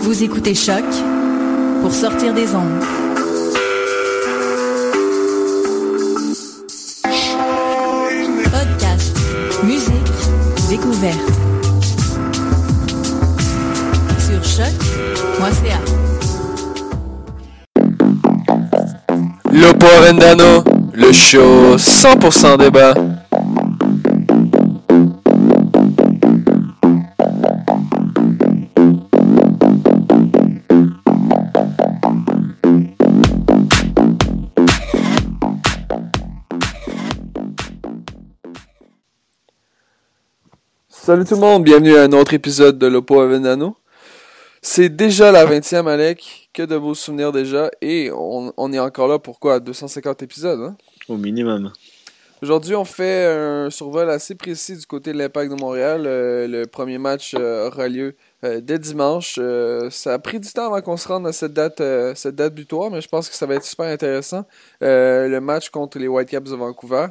Vous écoutez Choc pour sortir des ondes. Podcast, musique, découverte. Sur choc.ca. Lopo Vendano, le show 100% débat. Salut tout le monde, bienvenue à un autre épisode de Lopo Vendano. C'est déjà la 20e, Alec. Que de beaux souvenirs déjà. Et on, on est encore là pour quoi 250 épisodes, hein? Au minimum. Aujourd'hui, on fait un survol assez précis du côté de l'Impact de Montréal. Euh, le premier match euh, aura lieu euh, dès dimanche. Ça a pris du temps avant qu'on se rende à cette date, cette date butoir, mais je pense que ça va être super intéressant. Le match contre les Whitecaps de Vancouver.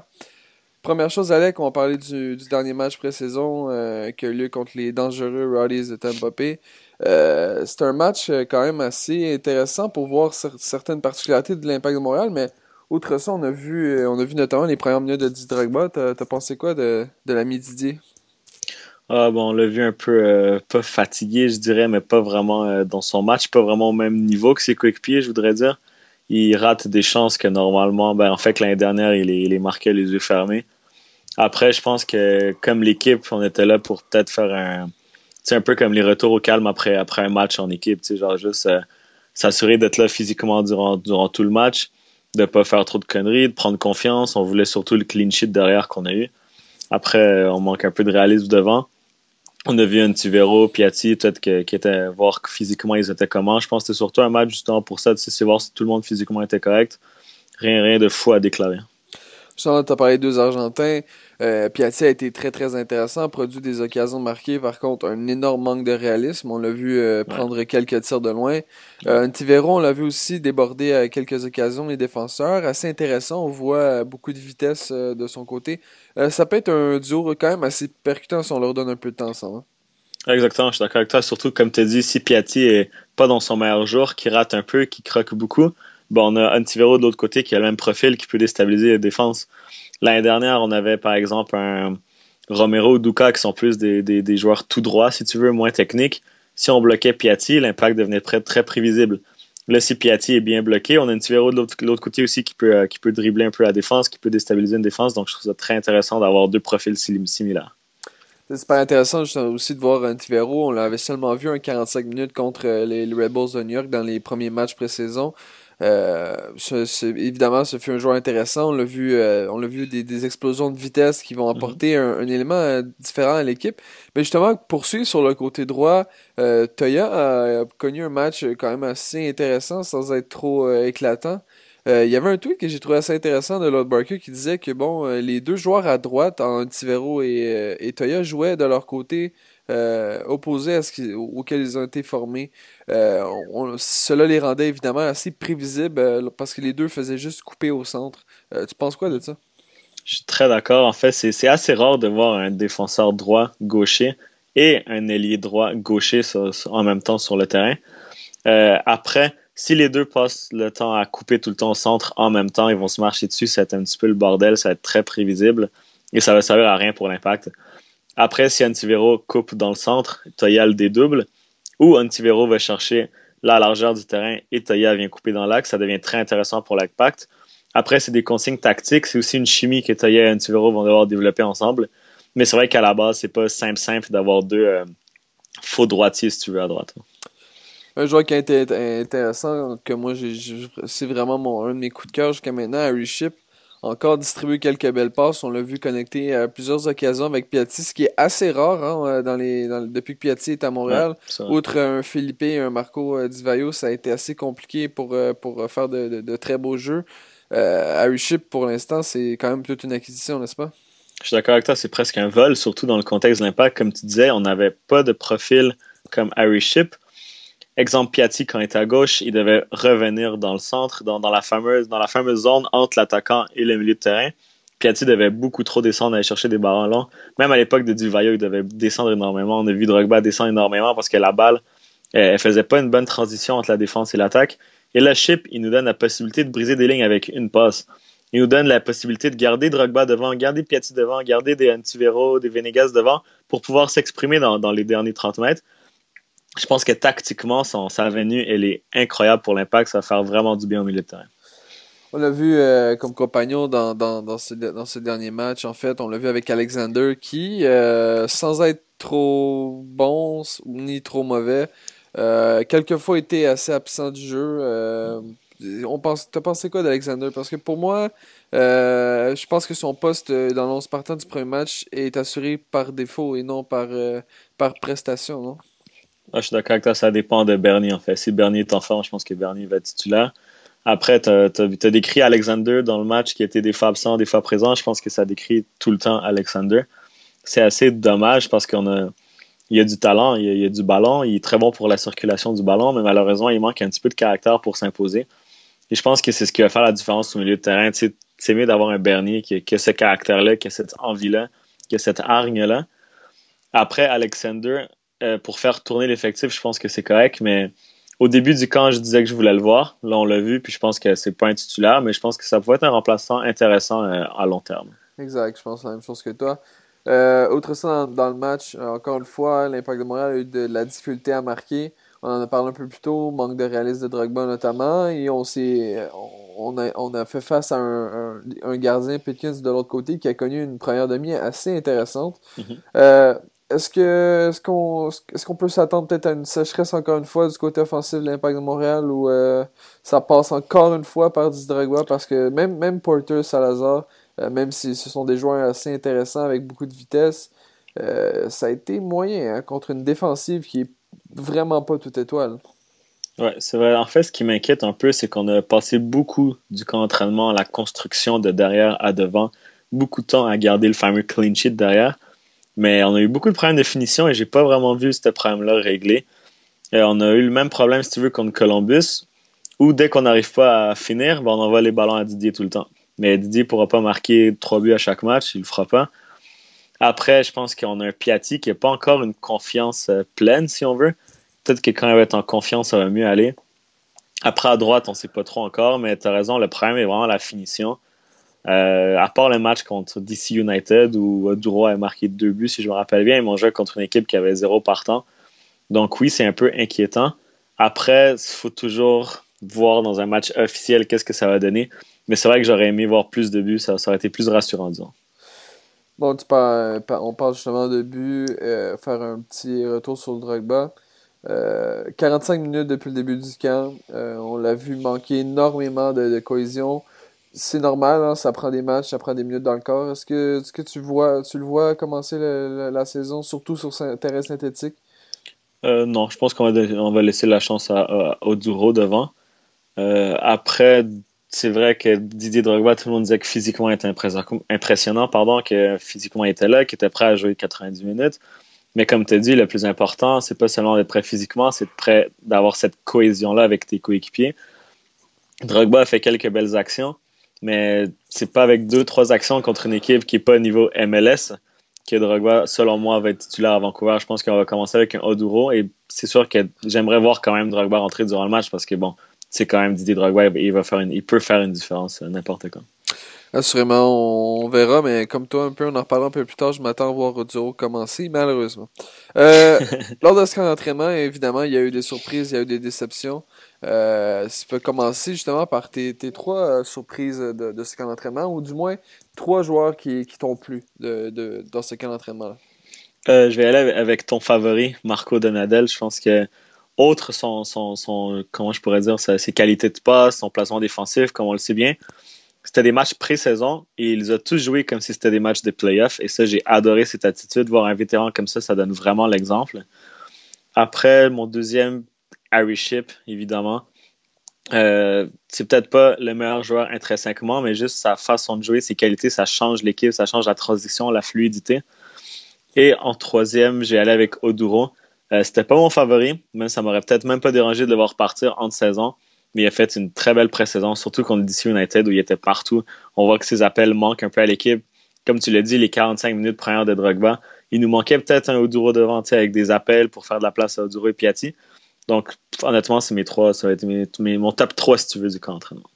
Première chose, Alec, on va parler du, dernier match pré-saison euh, qui a eu lieu contre les dangereux Rowdies de Tampa Bay. Euh, c'est un match euh, quand même assez intéressant pour voir cer- certaines particularités de l'Impact de Montréal, mais outre ça, on a vu, on a vu notamment les premières minutes de Didier Drogba. T'as t'as pensé quoi de, de l'ami Didier? Ah bon, on l'a vu un peu pas fatigué, je dirais, mais pas vraiment dans son match, pas vraiment au même niveau que ses coéquipiers, je voudrais dire. Il rate des chances que normalement, ben en fait l'année dernière, il les, il les marquait les yeux fermés. Après, je pense que comme l'équipe, on était là pour peut-être faire un c'est un peu comme les retours au calme après, après un match en équipe, tu sais, genre juste euh, s'assurer d'être là physiquement durant, durant tout le match, de pas faire trop de conneries, de prendre confiance. On voulait surtout le clean sheet derrière qu'on a eu. Après, on manque un peu de réalisme devant. On a vu un Tivero, Piatti, peut-être qui était voir que physiquement ils étaient comment. Je pense que c'était surtout un match justement pour ça, c'est voir si tout le monde physiquement était correct. Rien, rien de fou à déclarer. Justement, tu as parlé de deux Argentins. Euh, Piatti a été très très intéressant, produit des occasions marquées. Par contre, un énorme manque de réalisme. On l'a vu euh, prendre quelques tirs de loin. Euh, Antivero, on l'a vu aussi déborder à quelques occasions les défenseurs. Assez intéressant. On voit euh, beaucoup de vitesse euh, de son côté. Euh, ça peut être un duo quand même assez percutant si on leur donne un peu de temps ensemble. hein. Exactement, je suis d'accord avec toi. Surtout, comme tu as dit, si Piatti est pas dans son meilleur jour, qui rate un peu, qui croque beaucoup, bon, on a Antivero de l'autre côté qui a le même profil, qui peut déstabiliser la défense. L'année dernière, on avait par exemple un Romero ou Duca qui sont plus des, des, joueurs tout droits, si tu veux, moins techniques. Si on bloquait Piatti, l'impact devenait très, très prévisible. Là, si Piatti est bien bloqué, on a Antivero de l'autre côté aussi qui peut, euh, qui peut dribbler un peu la défense, qui peut déstabiliser une défense. Donc, je trouve ça très intéressant d'avoir deux profils sim- similaires. C'est super intéressant justement, aussi de voir Antivero. On l'avait seulement vu un 45 minutes contre euh, les, les Bulls de New York dans les premiers matchs pré-saison. Euh, ce- ce- évidemment, ce fut un joueur intéressant. On l'a vu, euh, on l'a vu des, des explosions de vitesse qui vont apporter un, un élément euh, différent à l'équipe. Mais justement, poursuivre sur le côté droit, euh, Toya a, a connu un match quand même assez intéressant sans être trop euh, éclatant. Euh, il y avait un tweet que j'ai trouvé assez intéressant de Lord Barker qui disait que bon, euh, les deux joueurs à droite, Antivero et, et Toya, jouaient de leur côté opposé à ce auquel ils ont été formés. cela les rendait évidemment assez prévisibles parce que les deux faisaient juste couper au centre. tu penses quoi de ça? Je suis très d'accord. En fait, c'est assez rare de voir un défenseur droit gaucher et un ailier droit gaucher en même temps sur le terrain. Euh, après, si les deux passent le temps à couper tout le temps au centre en même temps, ils vont se marcher dessus, ça va être un petit peu le bordel, ça va être très prévisible et ça va servir à rien pour l'impact. Après, si Antivero coupe dans le centre, Toya le dédouble, ou Antivero va chercher la largeur du terrain et Toya vient couper dans l'axe, ça devient très intéressant pour l'impact. Après, c'est des consignes tactiques, c'est aussi une chimie que Toya et Antivero vont devoir développer ensemble. Mais c'est vrai qu'à la base, c'est pas simple simple d'avoir deux euh, faux droitiers, si tu veux, à droite. Un joueur qui a été intéressant, que moi, c'est vraiment mon, un de mes coups de cœur jusqu'à maintenant, Harry Ship. Encore distribué quelques belles passes. On l'a vu connecté à plusieurs occasions avec Piatti, ce qui est assez rare hein, dans les, depuis que Piatti est à Montréal. Outre un Philippe et un Marco euh, Di ça a été assez compliqué pour, euh, pour faire de, très beaux jeux. Harry Ship, pour l'instant, c'est quand même toute une acquisition, n'est-ce pas? Je suis d'accord avec toi, c'est presque un vol, surtout dans le contexte de l'impact. Comme tu disais, on n'avait pas de profil comme Harry Ship. Exemple, Piatti, quand il était à gauche, il devait revenir dans le centre, dans, la, fameuse, zone entre l'attaquant et le milieu de terrain. Piatti devait beaucoup trop descendre, aller chercher des ballons longs. Même à l'époque de Divayo, il devait descendre énormément. On a vu Drogba descendre énormément parce que la balle, elle, faisait pas une bonne transition entre la défense et l'attaque. Et là, Chip, il nous donne la possibilité de briser des lignes avec une passe. Il nous donne la possibilité de garder Drogba devant, garder Piatti devant, garder des Antivero, des Venegas devant pour pouvoir s'exprimer dans, les derniers 30 mètres. Je pense que tactiquement, son, sa venue, elle est incroyable pour l'impact. Ça va faire vraiment du bien au milieu de terrain. On l'a vu euh, comme compagnon dans, dans, ce, dernier match. En fait, on l'a vu avec Alexander qui, euh, sans être trop bon ni trop mauvais, euh, quelquefois était assez absent du jeu on pense, t'as pensé quoi d'Alexander? Parce que pour moi, je pense que son poste dans l'11 partant du premier match est assuré par défaut et non par, par prestation, non? Ah, je suis d'accord avec ça dépend de Bernie en fait. Si Bernie est en forme, je pense que Bernie va être titulaire. Après, tu as, décrit Alexander dans le match qui était des fois absent, des fois présent. Je pense que ça décrit tout le temps Alexander. C'est assez dommage parce qu'on a il a du talent, il y a, du ballon, il est très bon pour la circulation du ballon, mais malheureusement, il manque un petit peu de caractère pour s'imposer. Et je pense que c'est ce qui va faire la différence au milieu de terrain. c'est mieux d'avoir un Bernier qui, a ce caractère-là, qui a cette envie-là, qui a cette hargne-là. Après, Alexander, euh, pour faire tourner l'effectif, je pense que c'est correct, mais au début du camp, je disais que je voulais le voir. Là, on l'a vu, puis je pense que c'est pas un titulaire, mais je pense que ça pourrait être un remplaçant intéressant euh, à long terme. Exact, je pense la même chose que toi. Euh, autre ça, dans, le match, encore une fois, l'Impact de Montréal a eu de la difficulté à marquer. On en a parlé un peu plus tôt, manque de réalisme de Drogba notamment, et on s'est on a, on a fait face à un, un, gardien Pitkins de l'autre côté qui a connu une première demi assez intéressante. Mm-hmm. Euh, est-ce que est-ce qu'on est-ce qu'on peut s'attendre peut-être à une sécheresse encore une fois du côté offensif de l'Impact de Montréal ou euh, ça passe encore une fois par Drogba parce que même même Porter Salazar euh, même si ce sont des joueurs assez intéressants avec beaucoup de vitesse ça a été moyen hein, contre une défensive qui est vraiment pas toute étoile. Ouais, c'est vrai. En fait, ce qui m'inquiète un peu, c'est qu'on a passé beaucoup du camp d'entraînement à la construction de derrière à devant, beaucoup de temps à garder le fameux clean sheet derrière. Mais on a eu beaucoup de problèmes de finition et j'ai pas vraiment vu ce problème-là réglé. Et on a eu le même problème, si tu veux, contre Columbus, où dès qu'on n'arrive pas à finir, ben, on envoie les ballons à Didier tout le temps. Mais Didier pourra pas marquer trois buts à chaque match, il le fera pas. Après, je pense qu'on a un Piatti qui n'a pas encore une confiance euh, pleine, si on veut. Peut-être que quand il va être en confiance, ça va mieux aller. Après, à droite, on ne sait pas trop encore, mais tu as raison, le problème est vraiment la finition. Euh, à part le match contre DC United où Duro a marqué deux buts, si je me rappelle bien, ils m'ont joué contre une équipe qui avait zéro partant. Donc oui, c'est un peu inquiétant. Après, il faut toujours voir dans un match officiel qu'est-ce que ça va donner. Mais c'est vrai que j'aurais aimé voir plus de buts, ça, aurait été plus rassurant, disons. Bon, on parle justement de but, euh, faire un petit retour sur le Drogba. 45 euh, minutes depuis le début du camp. On l'a vu manquer énormément de, cohésion. C'est normal, hein, ça prend des matchs, ça prend des minutes dans le corps. Est-ce que, tu, vois, tu le vois commencer la saison, surtout sur terrain synthétique? non, je pense qu'on va, laisser la chance à, Oduro devant. après, c'est vrai que Didier Drogba, tout le monde disait que physiquement il était impressionnant, pardon, que physiquement était là, qu'il était prêt à jouer 90 minutes. Mais comme tu as dit, le plus important, c'est pas seulement d'être prêt physiquement, c'est d'avoir cette cohésion-là avec tes coéquipiers. Drogba a fait quelques belles actions, mais c'est pas avec deux, trois actions contre une équipe qui est pas au niveau MLS que Drogba, selon moi, va être titulaire à Vancouver. Je pense qu'on va commencer avec un Oduro et c'est sûr que j'aimerais voir quand même Drogba rentrer durant le match parce que bon, c'est quand même Didier Drogba, il, va faire une, il peut faire une différence n'importe quand. Assurément, on verra, mais comme toi, un peu, on en reparlera un peu plus tard. Je m'attends à voir Oduro commencer, malheureusement. Euh, lors de ce camp d'entraînement, évidemment, il y a eu des surprises, il y a eu des déceptions. Euh, tu peux commencer justement par tes, tes trois euh, surprises de, ce camp d'entraînement, ou du moins trois joueurs qui, qui t'ont plu de, de, dans ce camp d'entraînement-là. je vais aller avec ton favori, Marco Donadel. Je pense que autre son, son, son, comment je pourrais dire, ses qualités de passe, son placement défensif, comme on le sait bien. C'était des matchs pré-saison et il a tous joué comme si c'était des matchs de playoffs. Et ça, j'ai adoré cette attitude. Voir un vétéran comme ça, ça donne vraiment l'exemple. Après, mon deuxième, Harry Ship, évidemment. Euh, c'est peut-être pas le meilleur joueur intrinsèquement, mais juste sa façon de jouer, ses qualités, ça change l'équipe, ça change la transition, la fluidité. Et en troisième, j'ai allé avec Oduro. Euh, c'était pas mon favori, mais ça m'aurait peut-être même pas dérangé de le voir partir entre saison. Mais il a fait une très belle pré-saison, surtout contre DC United où il était partout. On voit que ses appels manquent un peu à l'équipe. Comme tu l'as dit, les 45 minutes premières de Drogba, il nous manquait peut-être un Oduro devant avec des appels pour faire de la place à Oduro et Piatti. Donc, honnêtement, c'est mes trois, ça va être mes, mon top 3 si tu veux du camp d'entraînement.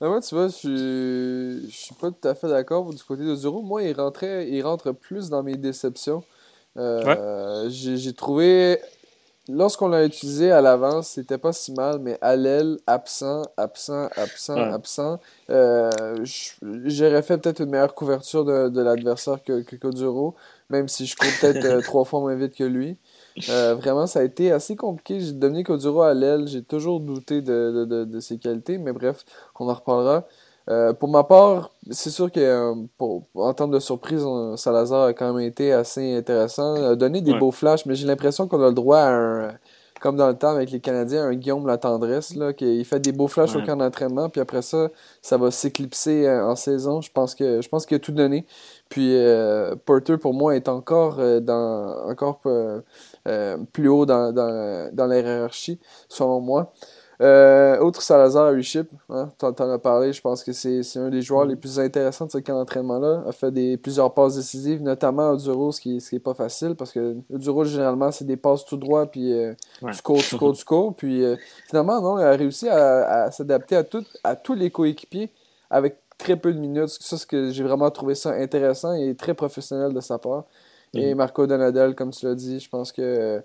Ben, moi, tu vois, je, je suis pas tout à fait d'accord du côté de Moi, il, rentrait, il rentre plus dans mes déceptions. Euh, j'ai trouvé, lorsqu'on l'a utilisé à l'avance, c'était pas si mal, mais à l'aile, absent, absent, absent, absent. Euh, J'aurais fait peut-être une meilleure couverture de, de l'adversaire que, que même si je cours peut-être euh, trois fois moins vite que lui. Euh, vraiment, ça a été assez compliqué. Dominique Oduro à l'aile, j'ai toujours douté de, de, de, de, ses qualités, mais bref, on en reparlera. Euh, pour ma part, c'est sûr que euh, en termes de surprise, Salazar a quand même été assez intéressant. Il a donné des beaux flashs, mais j'ai l'impression qu'on a le droit à un, comme dans le temps avec les Canadiens, un Guillaume la tendresse, là, qui fait des beaux flashs au camp d'entraînement, puis après ça, ça va s'éclipser euh, en saison. Je pense que je pense qu'il a tout donné. Puis Porter pour moi est encore dans encore plus haut dans, dans, dans la hiérarchie, selon moi. Euh, autre Salazar à Reship, hein, tu en as parlé, je pense que c'est un des joueurs les plus intéressants de ce camp d'entraînement-là. A fait des, plusieurs passes décisives, notamment à Duro, ce qui, ce qui est pas facile, parce que Duro, généralement, c'est des passes tout droit, puis euh, tu cours, tu cours, tu cours. Puis euh, finalement, non, il a réussi à, à s'adapter à, tout, à tous les coéquipiers avec très peu de minutes. Ça, c'est que j'ai vraiment trouvé ça intéressant et très professionnel de sa part. Et mm. Marco Donadel, comme tu l'as dit, je pense que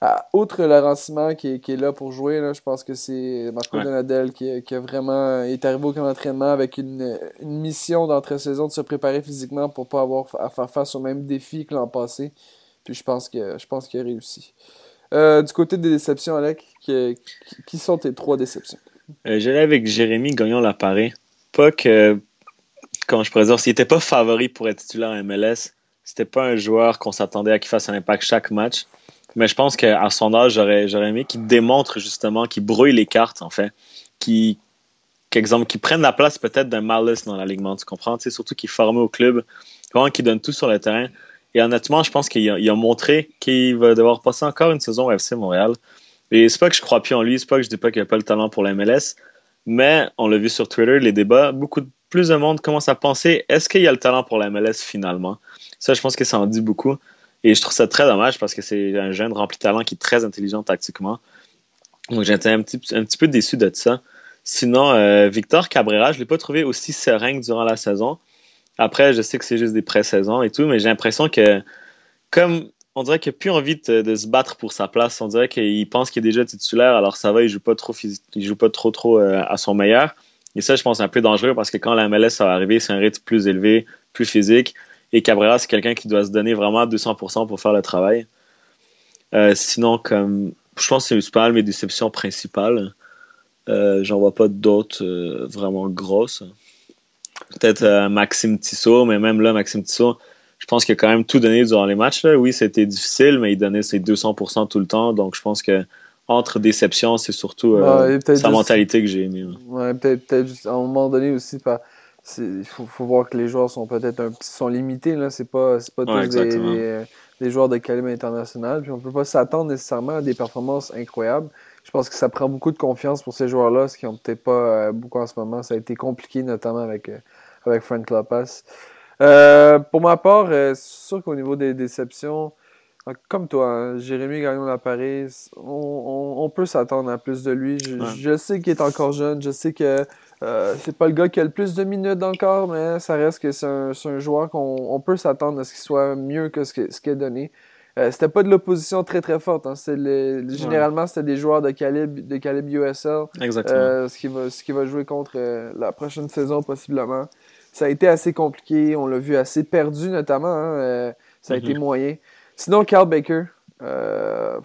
ah, outre le qui, qui est là pour jouer, là, je pense que c'est Marco Donadel qui, qui, a vraiment est arrivé au camp d'entraînement avec une, une mission d'entre-saison de se préparer physiquement pour pas avoir à faire face au même défi que l'an passé. Puis je pense que je pense qu'il a réussi. Euh, du côté des déceptions, Alec, qui, qui sont tes trois déceptions? Euh, J'allais avec Jérémy Gagnon l'appareil. Pas que, comment je pourrais dire, s'il n'était pas favori pour être titulaire en MLS, c'était pas un joueur qu'on s'attendait à qu'il fasse un impact chaque match. Mais je pense qu'à son âge, j'aurais, aimé qu'il démontre justement, qu'il brouille les cartes, en fait. Qui, qu'exemple, qui prenne la place peut-être d'un Malice dans l'alignement, tu comprends? sais surtout qu'il est formé au club, vraiment qu'il donne tout sur le terrain. Et honnêtement, je pense qu'il a, a montré qu'il va devoir passer encore une saison au FC Montréal. Et c'est pas que je crois plus en lui, c'est pas que je dis pas qu'il a pas le talent pour la MLS, mais on l'a vu sur Twitter, les débats, beaucoup plus de monde commence à penser est-ce qu'il y a le talent pour la MLS finalement? Ça, je pense que ça en dit beaucoup. Et je trouve ça très dommage parce que c'est un jeune rempli de talent qui est très intelligent tactiquement. Donc j'étais un petit, un petit peu déçu de ça. Sinon, euh, Victor Cabrera, je ne l'ai pas trouvé aussi serein durant la saison. Après, je sais que c'est juste des pré-saisons et tout, mais j'ai l'impression que, comme on dirait qu'il n'a plus envie de, se battre pour sa place, on dirait qu'il pense qu'il est déjà titulaire, alors ça va, il joue pas trop il joue pas trop trop euh, à son meilleur. Et ça, je pense, c'est un peu dangereux parce que quand la MLS va arriver, c'est un rythme plus élevé, plus physique. Et Cabrera, c'est quelqu'un qui doit se donner vraiment à 200% pour faire le travail. Euh, sinon, comme je pense que c'est pas mes déceptions principales. Euh, J'en vois pas d'autres euh, vraiment grosses. Peut-être Maxime Tissot, mais même là, Maxime Tissot, je pense qu'il a quand même tout donné durant les matchs. Oui, c'était difficile, mais il donnait ses 200% tout le temps. Donc, je pense que entre déception, c'est surtout sa mentalité que j'ai aimée. Ouais, peut-être à un moment donné aussi, il faut, faut, voir que les joueurs sont peut-être un petit sont limités. Là. C'est pas, pas tous des, des, joueurs de calibre international. Puis on peut pas s'attendre nécessairement à des performances incroyables. Je pense que ça prend beaucoup de confiance pour ces joueurs-là, ce qui n'ont peut-être pas beaucoup en ce moment. Ça a été compliqué, notamment avec, avec Frank Lopez. Euh, pour ma part, euh, c'est sûr qu'au niveau des déceptions, euh, comme toi, hein, Jérémy Gagnon la Paris, on, on, peut s'attendre à plus de lui. Je, sais qu'il est encore jeune, je sais que c'est pas le gars qui a le plus de minutes encore, mais ça reste que c'est un, un, joueur qu'on peut s'attendre à ce qu'il soit mieux que ce qu'il ce a donné. c'était pas de l'opposition très très forte. Hein. généralement, c'était des joueurs de calibre, de calibre USL. Exactement. ce, qui va, ce qui va jouer contre la prochaine saison, possiblement ça a été assez compliqué. On l'a vu assez perdu, notamment. Hein, euh, ça a été mhm. moyen. Sinon, Carl Baker. Euh,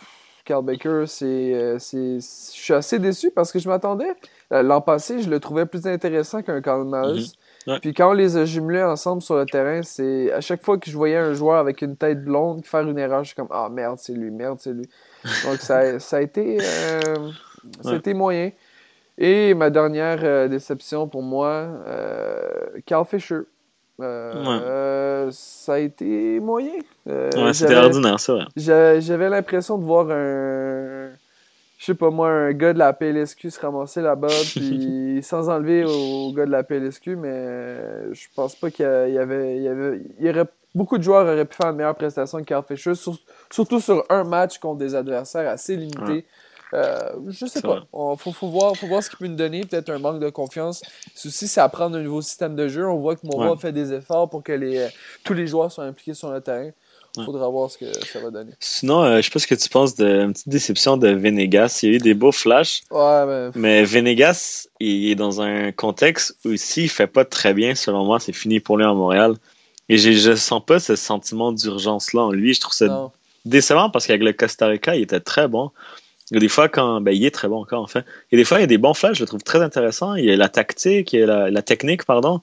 Carl Baker, euh, c'est, je suis assez déçu parce que je m'attendais. L'an passé, je le trouvais plus intéressant qu'un Carl Miles. Mhm. Puis quand on les a jumelés ensemble sur le terrain, c'est à chaque fois que je voyais un joueur avec une tête blonde faire une erreur, je suis comme Ah merde, c'est lui, merde, c'est lui. Donc ça, ça a été, ça a été moyen. Et ma dernière euh, déception pour moi, euh, Carl Fisher. Euh, ça a été moyen. ouais, c'était ordinaire, ça. J'avais l'impression de voir un. Je sais pas moi, un gars de la PLSQ se ramasser là-bas, puis sans enlever au gars de la PLSQ, mais je pense pas qu'il y, avait, il y avait. Il y aurait beaucoup de joueurs auraient pu faire une meilleure prestation que Carl Fisher, surtout sur un match contre des adversaires assez limités. Euh, je sais pas. Il faut, faut, voir, faut voir ce qu'il peut nous donner. Peut-être un manque de confiance. Ceci, c'est apprendre un nouveau système de jeu. On voit que Mora fait des efforts pour que les, tous les joueurs soient impliqués sur le terrain. Il faudra voir ce que ça va donner. Sinon, euh, je sais pas ce que tu penses d'une petite déception de Venegas. Il y a eu des beaux flashs. Ouais, mais... Venegas, il est dans un contexte où s'il fait pas très bien, selon moi, c'est fini pour lui en Montréal. Et je sens pas ce sentiment d'urgence-là en lui. Je trouve ça décevant parce qu'avec le Costa Rica, il était très bon. Il y a des fois quand. Ben, il est très bon encore, en fait. A des fois, il y a des bons flashs, je le trouve très intéressant. Il y a la tactique, il y a la, technique, pardon.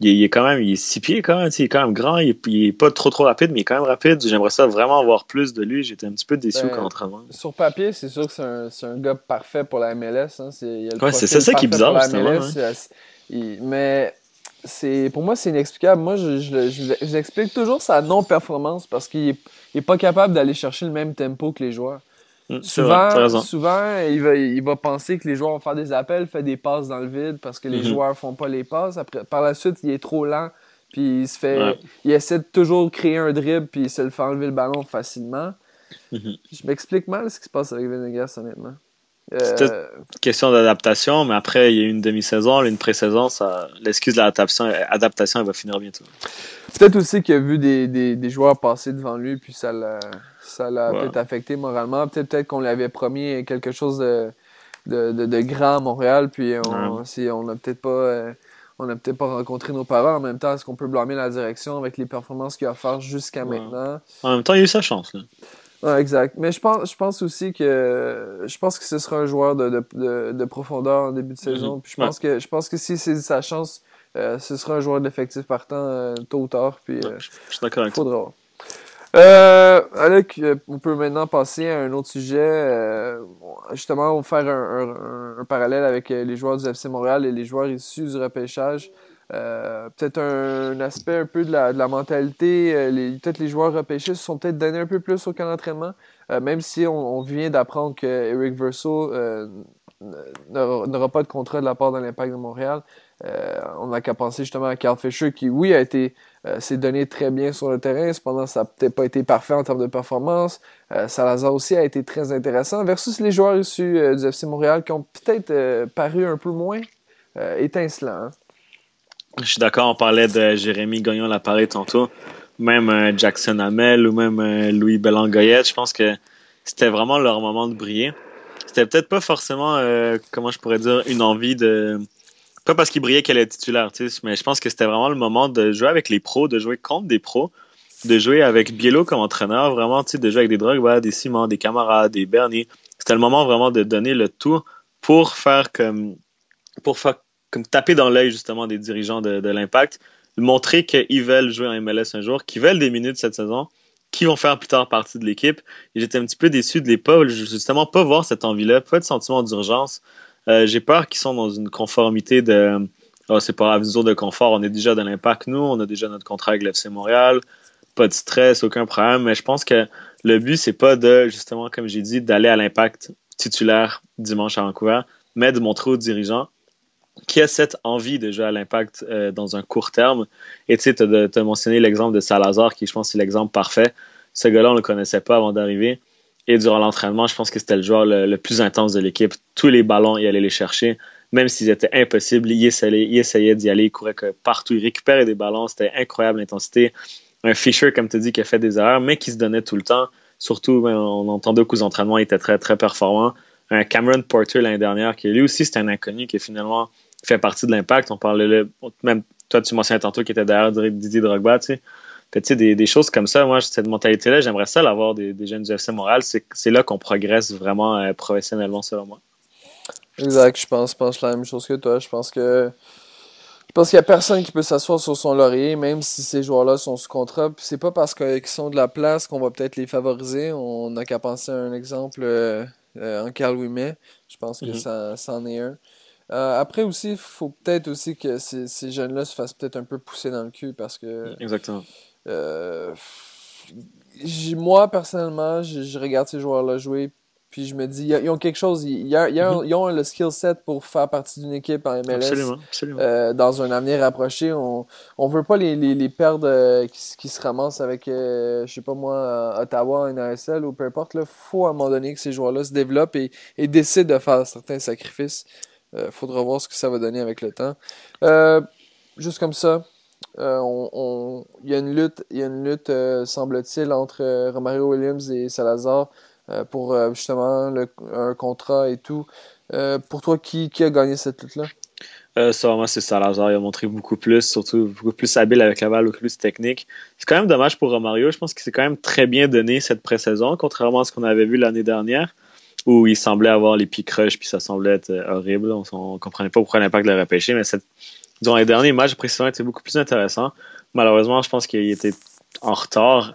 Il est, quand même, il est six pieds quand même, il est quand même grand, il est, pas trop trop rapide, mais il est quand même rapide. J'aimerais ça vraiment avoir plus de lui. J'étais un petit peu déçu ben, quand on Sur papier, c'est sûr que c'est un, un, gars parfait pour la MLS. Hein. C'est, ouais, ça qui est bizarre, justement. Mais c'est, pour moi, c'est inexplicable. Moi, je, je, j'explique toujours sa non-performance parce qu'il est, est pas capable d'aller chercher le même tempo que les joueurs. Mm, souvent, souvent il, va, il va penser que les joueurs vont faire des appels, faire des passes dans le vide parce que les mm-hmm. joueurs font pas les passes. Après, par la suite, il est trop lent, puis il se fait. Il essaie de toujours créer un dribble, puis il se le fait enlever le ballon facilement. Mm-hmm. Je m'explique mal ce qui se passe avec Venegas, honnêtement. C'est une euh, question d'adaptation, mais après, il y a une demi-saison, une pré-saison, ça... l'excuse de l'adaptation, adaptation, elle va finir bientôt. Peut-être aussi qu'il a vu des, des, des, joueurs passer devant lui, puis ça l'a, ça l'a peut-être affecté moralement. Peut-être, peut-être qu'on lui avait promis quelque chose de, de, de, grand à Montréal, puis on si on n'a peut-être pas. Euh, on n'a peut-être pas rencontré nos parents. En même temps, est-ce qu'on peut blâmer la direction avec les performances qu'il a fait jusqu'à maintenant? En même temps, il a eu sa chance. Là exact. Mais je pense, je pense aussi que je pense que ce sera un joueur de, de, de, profondeur en début de saison. Mhm. Puis je pense que je pense que si c'est sa chance, euh, ce sera un joueur d'effectif partant euh, tôt ou tard. Puis euh, je suis d'accord avec faudra. Euh, Alec, on peut maintenant passer à un autre sujet. justement, on va faire un, parallèle avec les joueurs du FC Montréal et les joueurs issus du repêchage. Euh, peut-être un, aspect un peu de la, mentalité. Euh, peut-être les joueurs repêchés se sont peut-être donnés un peu plus au camp d'entraînement, euh, même si on, vient d'apprendre que Eric Verso n'aura pas de contrat de la part de l'Impact de Montréal. on n'a qu'à penser justement à Carl Fisher qui, oui, a été s'est donné très bien sur le terrain, cependant ça n'a peut-être pas été parfait en termes de performance. Salazar aussi a été très intéressant, versus les joueurs issus du FC Montréal qui ont peut-être paru un peu moins étincelants. Hein. Je suis d'accord, on parlait de Jérémy Gagnon l'appareil tantôt. Même euh, Jackson Hamel ou même euh, Louis Bellangoyette, je pense que c'était vraiment leur moment de briller. C'était peut-être pas forcément, euh, comment je pourrais dire, une envie de. Pas parce qu'il brillait qu'elle est titulaire, mais je pense que c'était vraiment le moment de jouer avec les pros, de jouer contre des pros, de jouer avec Biello comme entraîneur, vraiment, tu sais, de jouer avec des drogues, des Simons, des camarades, des Bernier. C'était le moment vraiment de donner le tout pour faire comme. pour faire comme taper dans l'œil justement des dirigeants de, de l'Impact, montrer qu'ils veulent jouer en MLS un jour, qu'ils veulent des minutes cette saison, qui vont faire plus tard partie de l'équipe. Et j'étais un petit peu déçu de les pas, justement, pas voir cette envie-là, pas de sentiment d'urgence. Euh, j'ai peur qu'ils sont dans une conformité de oh, c'est pas la de confort, on est déjà dans l'impact, nous, on a déjà notre contrat avec l'FC Montréal, pas de stress, aucun problème. Mais je pense que le but, c'est pas de, justement, comme j'ai dit, d'aller à l'impact titulaire dimanche à Vancouver, mais de montrer aux dirigeants qui a cette envie de jouer à l'impact euh, dans un court terme. Et tu sais, tu as, mentionné l'exemple de Salazar, qui je pense c'est l'exemple parfait. Ce gars-là, on ne le connaissait pas avant d'arriver. Et durant l'entraînement, je pense que c'était le joueur le, plus intense de l'équipe. Tous les ballons, il allait les chercher. Même s'ils étaient impossibles, il essayait, d'y aller. Il courait partout. Il récupérait des ballons. C'était incroyable l'intensité. Un Fisher, comme tu dis, qui a fait des erreurs, mais qui se donnait tout le temps. Surtout, ben, on entendait qu'aux entraînements, il était très, très performant. Un Cameron Porter l'année dernière, qui lui aussi, c'était un inconnu, qui finalement fait partie de l'impact. On parlait même toi, tu mentionnais tantôt qui était derrière Didier Drogba, tu sais. Tu sais, des, des, choses comme ça, moi, cette mentalité-là, j'aimerais ça l'avoir des, des, jeunes du FC Montréal. C'est là qu'on progresse vraiment euh, professionnellement, selon moi. Exact, je pense, je pense la même chose que toi. Je pense que je pense qu'il n'y a personne qui peut s'asseoir sur son laurier, même si ces joueurs-là sont sous contrat. Puis c'est pas parce qu'ils sont de la place qu'on va peut-être les favoriser. On n'a qu'à penser à un exemple euh, euh, en Carl Wimet. Je pense que mm-hmm. ça, ça en est un. Euh, après aussi, il faut peut-être aussi que ces, ces jeunes-là se fassent peut-être un peu pousser dans le cul parce que. Exactement. Euh, moi, personnellement, je, regarde ces joueurs-là jouer, puis je me dis, ils ont quelque chose, ils, mm-hmm. ils ont le skill set pour faire partie d'une équipe en MLS. Absolument, absolument. Euh, dans un avenir rapproché, on ne veut pas les, les, les perdre qui, qui, se ramassent avec, je sais pas moi, Ottawa, NASL ou peu importe. Il faut à un moment donné que ces joueurs-là se développent et, et décident de faire certains sacrifices. Il euh, faudra voir ce que ça va donner avec le temps. Euh, juste comme ça, euh, il y a une lutte, il y a une lutte semble-t-il, entre Romario Williams et Salazar pour justement le, un contrat et tout. pour toi, qui, a gagné cette lutte-là? Euh, moi, c'est Salazar. Il a montré beaucoup plus, surtout beaucoup plus habile avec la balle, beaucoup plus technique. C'est quand même dommage pour Romario. Je pense qu'il s'est quand même très bien donné cette pré-saison, contrairement à ce qu'on avait vu l'année dernière où il semblait avoir les pics rush, puis ça semblait être euh, horrible. On ne comprenait pas pourquoi l'impact l'a repêché, mais cette, disons, les derniers matchs précédents étaient beaucoup plus intéressants. Malheureusement, je pense qu'il était en retard.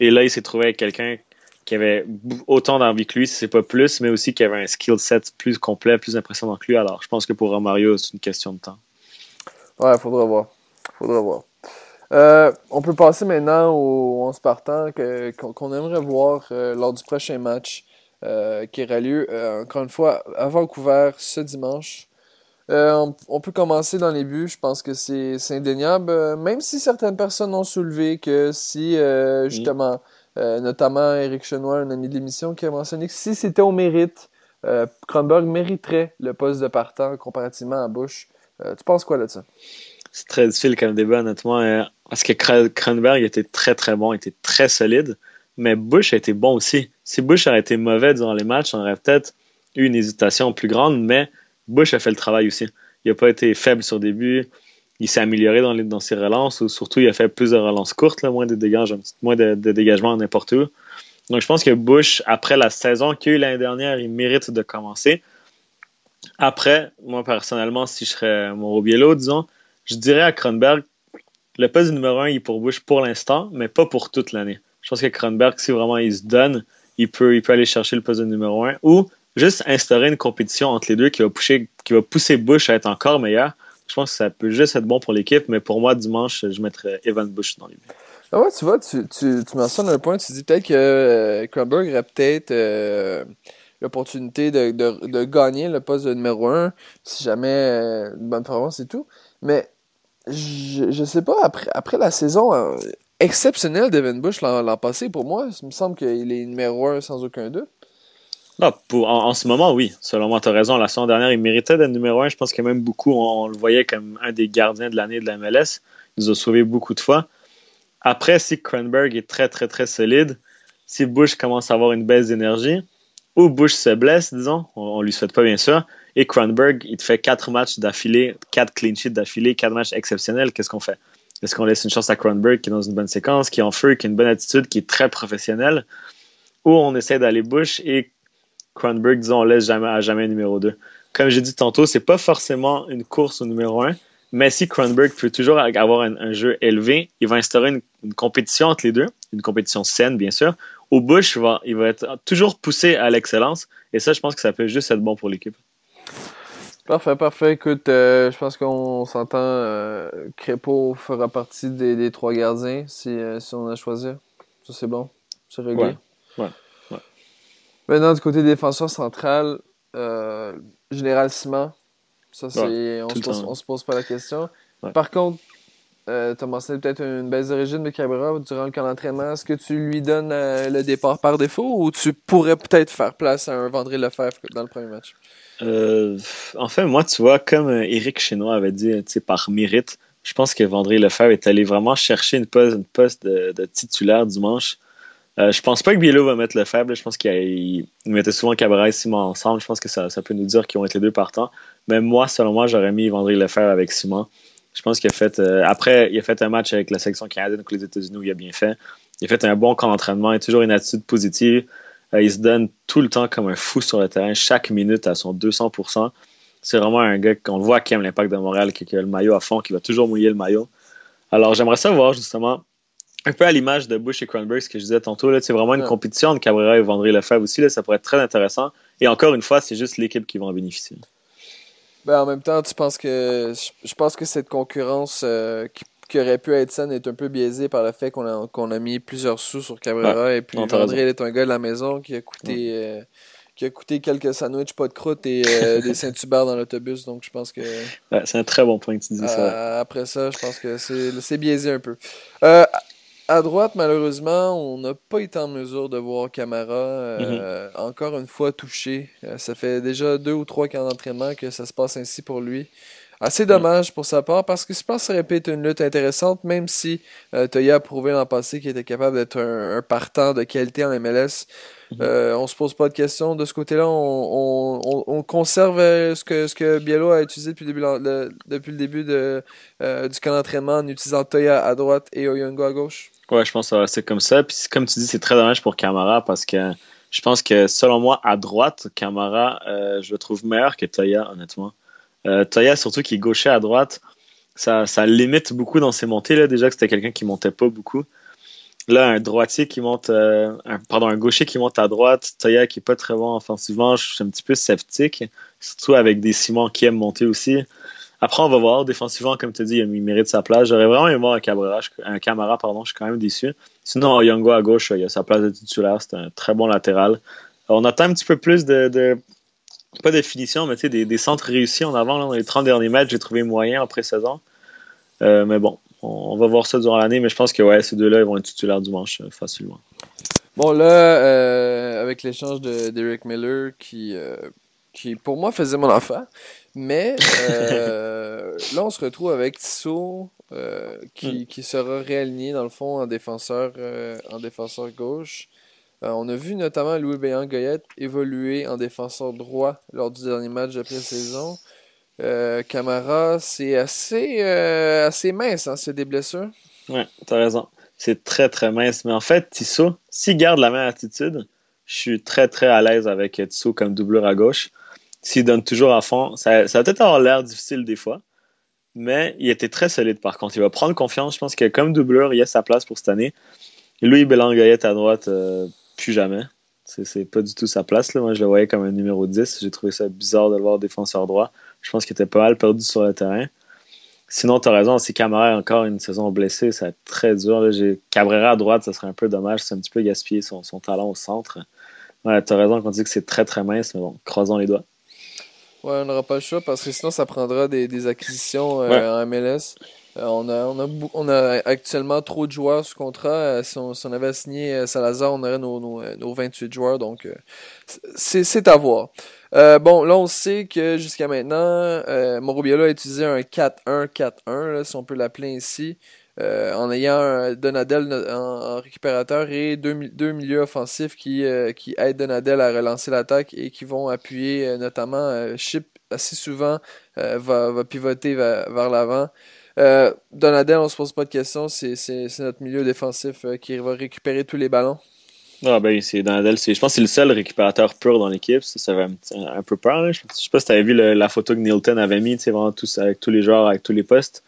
Et là, il s'est trouvé avec quelqu'un qui avait autant d'envie que lui, si c'est pas plus, mais aussi qui avait un skill set plus complet, plus impressionnant que lui. Alors, je pense que pour Romario, c'est une question de temps. Ouais, faudra voir. Faudra voir. Euh, on peut passer maintenant au 11 partant qu'on aimerait voir euh, lors du prochain match. Euh, qui aura lieu, encore une fois, à Vancouver ce dimanche. Euh, on, peut commencer dans les buts, je pense que c'est indéniable, même si certaines personnes ont soulevé que si, justement, notamment Eric Chenoir, un ami de l'émission, qui a mentionné que si c'était au mérite, Kronberg mériterait le poste de partant comparativement à Bush. tu penses quoi là de ça? C'est très difficile comme débat, honnêtement, parce que Kronberg était très très bon, était très solide mais Bush a été bon aussi. Si Bush a été mauvais durant les matchs, on aurait peut-être eu une hésitation plus grande, mais Bush a fait le travail aussi. Il n'a pas été faible sur début. Il s'est amélioré dans, ses relances, ou surtout il a fait plus de relances courtes, moins de, dégage, moins de, dégagements n'importe où. Donc je pense que Bush, après la saison qu'il a eu l'année dernière, il mérite de commencer. Après, moi personnellement, si je serais mon Biello, disons, je dirais à Kronberg, le poste numéro un il est pour Bush pour l'instant, mais pas pour toute l'année je pense que Kronberg, si vraiment il se donne, il peut, aller chercher le poste de numéro un ou juste instaurer une compétition entre les deux qui va, pousser, qui va pousser Bush à être encore meilleur. Je pense que ça peut juste être bon pour l'équipe, mais pour moi, dimanche, je mettrais Evan Bush dans les buts. Ah ouais, tu vois, tu, tu, tu mentionnes un point, tu dis peut-être que euh, Kronberg aurait peut-être euh, l'opportunité de, de, de, gagner le poste de numéro un si jamais euh, une bonne performance et tout. Mais je, je sais pas, après, après la saison, exceptionnel Devin Bush l'an passé pour moi. Il me semble qu'il est numéro un sans aucun doute. Non, pour, en, ce moment, oui. Selon moi, tu as raison. La saison dernière, il méritait d'être numéro un. Je pense que même beaucoup, on, le voyait comme un des gardiens de l'année de la MLS. Il nous a sauvé beaucoup de fois. Après, si Kronberg est très, très, très solide, si Bush commence à avoir une baisse d'énergie, ou Bush se blesse, disons, on, ne lui souhaite pas bien sûr, et Kronberg, il te fait quatre matchs d'affilée, quatre clean sheets d'affilée, quatre matchs exceptionnels, qu'est-ce qu'on fait? Est-ce qu'on laisse une chance à Kronberg qui est dans une bonne séquence, qui est en feu, qui a une bonne attitude, qui est très professionnelle, ou on essaie d'aller Bush et Kronberg, disons, on laisse jamais à jamais numéro 2. Comme j'ai dit tantôt, c'est pas forcément une course au numéro 1, Mais si Cronenberg peut toujours avoir un, jeu élevé, il va instaurer une, compétition entre les deux, une compétition saine, bien sûr. Au Bush, il va, il va être toujours poussé à l'excellence. Et ça, je pense que ça peut juste être bon pour l'équipe. Parfait, parfait. Écoute, euh, je pense qu'on s'entend. Euh, Crépeau fera partie des, trois gardiens si, euh, si, on a choisi. Ça, c'est bon. C'est réglé. Ouais. Maintenant, du côté défenseur central, Général Simon, ça, c'est, on, se pose, se pose pas la question. Par contre, euh, tu as mentionné peut-être une baisse de régime de Cabrera durant le camp d'entraînement. Est-ce que tu lui donnes euh, le départ par défaut ou tu pourrais peut-être faire place à un Vendré Lefebvre dans le premier match? Euh, en fait, moi, tu vois, comme Eric Chenois avait dit, par mérite, je pense que Vendré Lefebvre est allé vraiment chercher une poste, une poste de, titulaire dimanche. Euh, je pense pas que Bielo va mettre Lefebvre. Je pense qu'il mettait souvent Cabrera et Simon ensemble. Je pense que ça, peut nous dire qu'ils être les deux partants. Mais moi, selon moi, j'aurais mis Vendré Lefebvre avec Simon. Je pense qu'il a fait. Euh, après, il a fait un match avec la section canadienne contre les États-Unis où il a bien fait. Il a fait un bon camp d'entraînement. Il a toujours une attitude positive. Euh, il se donne tout le temps comme un fou sur le terrain, chaque minute à son 200%. C'est vraiment un gars qu'on voit qui aime l'impact de Montréal, qui, a le maillot à fond, qui va toujours mouiller le maillot. Alors, j'aimerais savoir justement, un peu à l'image de Bush et Cronberg, ce que je disais tantôt, c'est vraiment une compétition entre Cabrera et Vendré Lefebvre aussi. Là, ça pourrait être très intéressant. Et encore une fois, c'est juste l'équipe qui va en bénéficier. Ben, en même temps, tu penses que je pense que cette concurrence euh, qui, aurait pu être saine est un peu biaisée par le fait qu'on a, qu'on a mis plusieurs sous sur Cabrera et puis André est un gars de la maison qui a coûté euh, qui a coûté quelques sandwichs, pas de croûte et euh, des Saint-Hubert dans l'autobus. Donc je pense que. c'est un très bon point que tu dis ça. Après ça, je pense que c'est biaisé un peu. Euh, à droite, malheureusement, on n'a pas été en mesure de voir Camara euh, mhm. encore une fois touché. Euh, ça fait déjà deux ou trois camps d'entraînement que ça se passe ainsi pour lui. Assez dommage pour sa part parce que je pense que ça aurait pu être une lutte intéressante, même si euh, Toya a prouvé l'an passé qu'il était capable d'être un, partant de qualité en MLS. Mhm. Euh, on se pose pas de questions de ce côté-là. On, conserve ce que, ce que Bielo a utilisé depuis le début, depuis le début de, du camp d'entraînement en utilisant Toya à droite et Oyongo à gauche. Ouais, je pense que c'est comme ça. Puis comme tu dis, c'est très dommage pour Camara parce que je pense que selon moi, à droite, Camara, euh, je le trouve meilleur que Toya, honnêtement. Euh, Toya, surtout qui est gaucher à droite, ça, ça limite beaucoup dans ses montées. Là. Déjà que c'était quelqu'un qui montait pas beaucoup. Là, un droitier qui monte, euh, pardon, un gaucher qui monte à droite, Toya qui est pas très bon offensivement, je suis un petit peu sceptique, surtout avec des Simons qui aiment monter aussi. Après, on va voir. Défensivement, comme tu dis, il mérite sa place. J'aurais vraiment aimé voir un, Cabrera, un Camara, pardon, je suis quand même déçu. Sinon, Yongo à gauche, il a sa place de titulaire. C'est un très bon latéral. On attend un petit peu plus de, pas de finition, mais des, des centres réussis en avant. dans les 30 derniers matchs, j'ai trouvé moyen après saison. Euh, mais bon, on, va voir ça durant l'année. Mais je pense que ouais, ces deux-là, ils vont être titulaires dimanche euh, facilement. Bon, là, euh, avec l'échange d'Eric Miller, qui, qui pour moi faisait mon affaire, mais euh, là, on se retrouve avec Tissot euh, qui, hmm. qui, sera réaligné dans le fond en défenseur, euh, en défenseur gauche. on a vu notamment Louis Béan Goyette évoluer en défenseur droit lors du dernier match de pré-saison. Camara, c'est assez, assez mince, hein, c'est des blessures. Ouais, t'as raison. C'est très très mince. Mais en fait, Tissot, s'il garde la même attitude, je suis très très à l'aise avec Tissot comme doubleur à gauche s'il donne toujours à fond, ça, va peut-être avoir l'air difficile des fois, mais il était très solide par contre. Il va prendre confiance. Je pense que comme doubleur, il a sa place pour cette année. Louis Belangayette à droite, euh, plus jamais. C'est pas du tout sa place. Là. Moi, je le voyais comme un numéro 10. J'ai trouvé ça bizarre de le voir défenseur droit. Je pense qu'il était pas mal perdu sur le terrain. Sinon, tu as raison, si Camara encore une saison blessée, ça va être très dur. J'ai Cabrera à droite, ça serait un peu dommage. C'est un petit peu gaspiller son, talent au centre. Ouais, tu as raison quand on dit que c'est très très mince, mais bon, croisons les doigts. Ouais, on n'aura pas le choix parce que sinon ça prendra des, des acquisitions euh, en MLS. Euh, on, a, on, a, on a actuellement trop de joueurs sous contrat. Euh, si, on, on, avait signé Salazar, on aurait nos, nos, nos 28 joueurs. Donc, c'est à voir. bon, là, on sait que jusqu'à maintenant, Mauro a utilisé un 4-1-4-1, si on peut l'appeler ainsi. Euh, en ayant Donadel en, récupérateur et deux, deux milieux offensifs qui, euh, qui aident Donadel à relancer l'attaque et qui vont appuyer euh, notamment Chip assez souvent va, va, pivoter vers, l'avant. Donadel, on se pose pas de questions, c'est notre milieu défensif qui va récupérer tous les ballons. Ah ben, c'est Donadel, je pense que c'est le seul récupérateur pur dans l'équipe. Ça, ça va un, peu peur. Je, sais pas si tu avais vu la photo que Nilton avait mis, vraiment tous, avec tous les joueurs, avec tous les postes.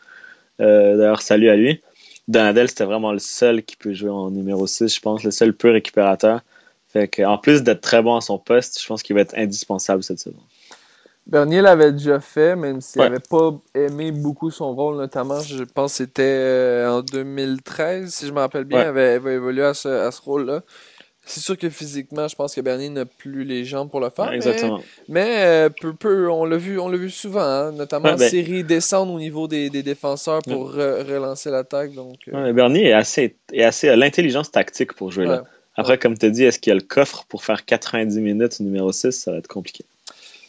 Euh, d'ailleurs, salut à lui. Donadel, c'était vraiment le seul qui peut jouer en numéro 6, je pense, le seul pur récupérateur. Fait que, en plus d'être très bon à son poste, je pense qu'il va être indispensable cette saison. Bernier l'avait déjà fait, même s'il n'avait pas aimé beaucoup son rôle, notamment, je pense que c'était euh, en 2013, si je me rappelle bien, il avait, évolué à ce, à ce rôle-là. C'est sûr que physiquement, je pense que Bernier n'a plus les jambes pour le faire. exactement. Mais, euh, peu, peu, on l'a vu, on l'a vu souvent, hein, notamment en ben série descendre au niveau des, des défenseurs pour relancer l'attaque. Donc, euh. Bernier est assez, est assez l'intelligence tactique pour jouer là. Après, comme tu as dit, est-ce qu'il y a le coffre pour faire 90 minutes numéro 6 Ça va être compliqué.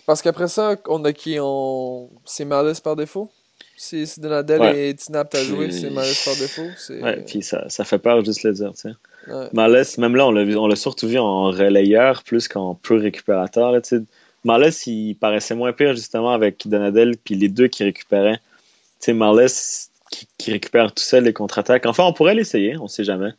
Parce qu'après ça, on a qui? On... C'est Marlis par défaut? Si Donadel et Tinap à jouer, c'est Marlis par défaut Ouais, puis ça, ça fait peur juste le dire, tu sais. Même là, on l'a, surtout vu en relayeur plus qu'en peu récupérateur. Là, Marles, il paraissait moins pire justement avec Donadel, puis les deux qui récupéraient. Tu sais, qui, qui, récupère tout seul les contre-attaques. Enfin, on pourrait l'essayer, on sait jamais.